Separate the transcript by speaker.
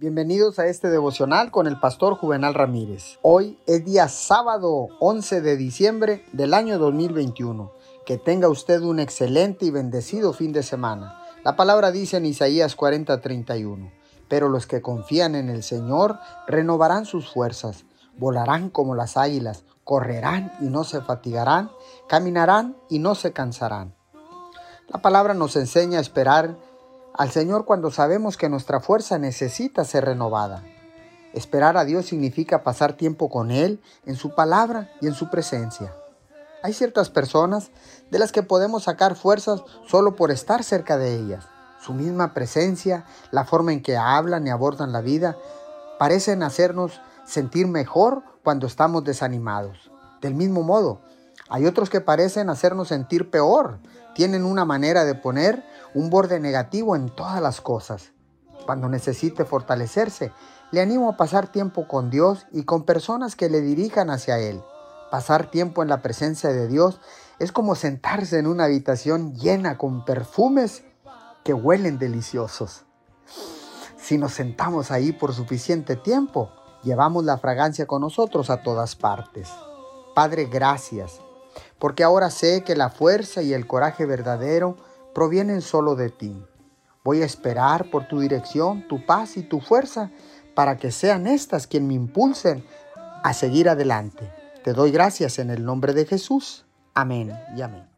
Speaker 1: Bienvenidos a este devocional con el pastor Juvenal Ramírez. Hoy es día sábado 11 de diciembre del año 2021. Que tenga usted un excelente y bendecido fin de semana. La palabra dice en Isaías 40:31, pero los que confían en el Señor renovarán sus fuerzas, volarán como las águilas, correrán y no se fatigarán, caminarán y no se cansarán. La palabra nos enseña a esperar al Señor cuando sabemos que nuestra fuerza necesita ser renovada. Esperar a Dios significa pasar tiempo con Él, en su palabra y en su presencia. Hay ciertas personas de las que podemos sacar fuerzas solo por estar cerca de ellas. Su misma presencia, la forma en que hablan y abordan la vida, parecen hacernos sentir mejor cuando estamos desanimados. Del mismo modo, hay otros que parecen hacernos sentir peor. Tienen una manera de poner un borde negativo en todas las cosas. Cuando necesite fortalecerse, le animo a pasar tiempo con Dios y con personas que le dirijan hacia Él. Pasar tiempo en la presencia de Dios es como sentarse en una habitación llena con perfumes que huelen deliciosos. Si nos sentamos ahí por suficiente tiempo, llevamos la fragancia con nosotros a todas partes. Padre, gracias porque ahora sé que la fuerza y el coraje verdadero provienen solo de ti. Voy a esperar por tu dirección, tu paz y tu fuerza para que sean estas quien me impulsen a seguir adelante. Te doy gracias en el nombre de Jesús. Amén y amén.